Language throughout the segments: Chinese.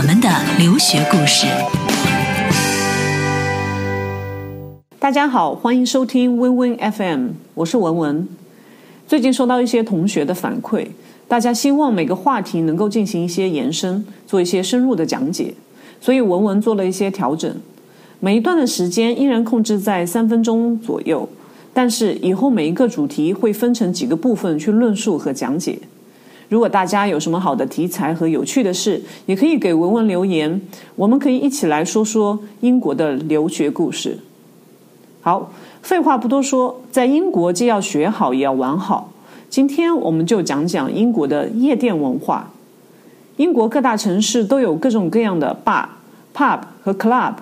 我们的留学故事。大家好，欢迎收听 Win Win FM，我是文文。最近收到一些同学的反馈，大家希望每个话题能够进行一些延伸，做一些深入的讲解，所以文文做了一些调整。每一段的时间依然控制在三分钟左右，但是以后每一个主题会分成几个部分去论述和讲解。如果大家有什么好的题材和有趣的事，也可以给文文留言，我们可以一起来说说英国的留学故事。好，废话不多说，在英国既要学好也要玩好。今天我们就讲讲英国的夜店文化。英国各大城市都有各种各样的 bar、pub 和 club，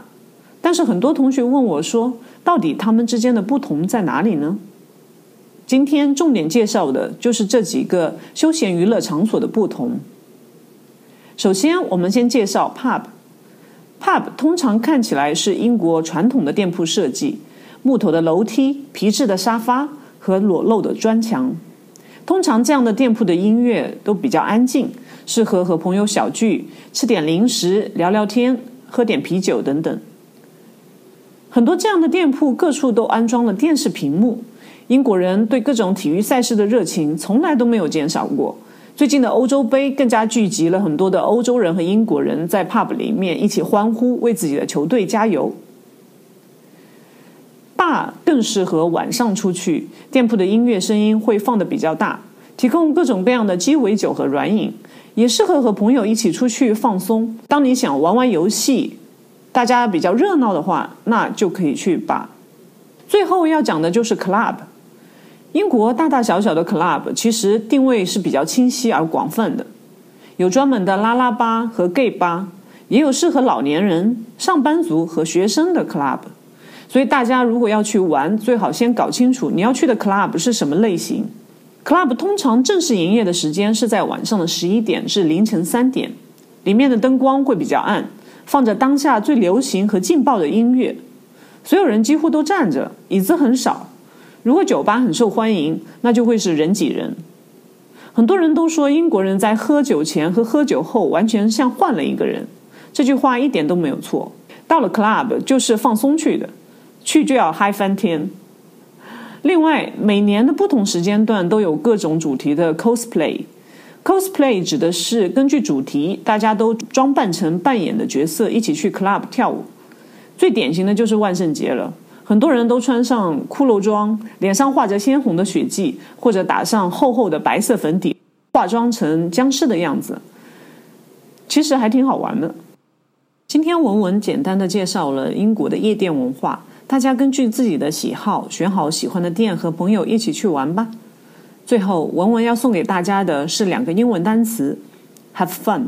但是很多同学问我说，到底它们之间的不同在哪里呢？今天重点介绍的就是这几个休闲娱乐场所的不同。首先，我们先介绍 pub。pub 通常看起来是英国传统的店铺设计，木头的楼梯、皮质的沙发和裸露的砖墙。通常这样的店铺的音乐都比较安静，适合和朋友小聚、吃点零食、聊聊天、喝点啤酒等等。很多这样的店铺各处都安装了电视屏幕。英国人对各种体育赛事的热情从来都没有减少过。最近的欧洲杯更加聚集了很多的欧洲人和英国人在 pub 里面一起欢呼，为自己的球队加油。bar 更适合晚上出去，店铺的音乐声音会放的比较大，提供各种各样的鸡尾酒和软饮，也适合和朋友一起出去放松。当你想玩玩游戏，大家比较热闹的话，那就可以去 bar。最后要讲的就是 club。英国大大小小的 club 其实定位是比较清晰而广泛的，有专门的拉拉吧和 gay 吧，也有适合老年人、上班族和学生的 club。所以大家如果要去玩，最好先搞清楚你要去的 club 是什么类型。club 通常正式营业的时间是在晚上的十一点至凌晨三点，里面的灯光会比较暗，放着当下最流行和劲爆的音乐，所有人几乎都站着，椅子很少。如果酒吧很受欢迎，那就会是人挤人。很多人都说英国人在喝酒前和喝酒后完全像换了一个人，这句话一点都没有错。到了 club 就是放松去的，去就要嗨翻天。另外，每年的不同时间段都有各种主题的 cosplay。cosplay 指的是根据主题，大家都装扮成扮演的角色一起去 club 跳舞。最典型的就是万圣节了。很多人都穿上骷髅装，脸上画着鲜红的血迹，或者打上厚厚的白色粉底，化妆成僵尸的样子。其实还挺好玩的。今天文文简单的介绍了英国的夜店文化，大家根据自己的喜好选好喜欢的店，和朋友一起去玩吧。最后，文文要送给大家的是两个英文单词：have fun。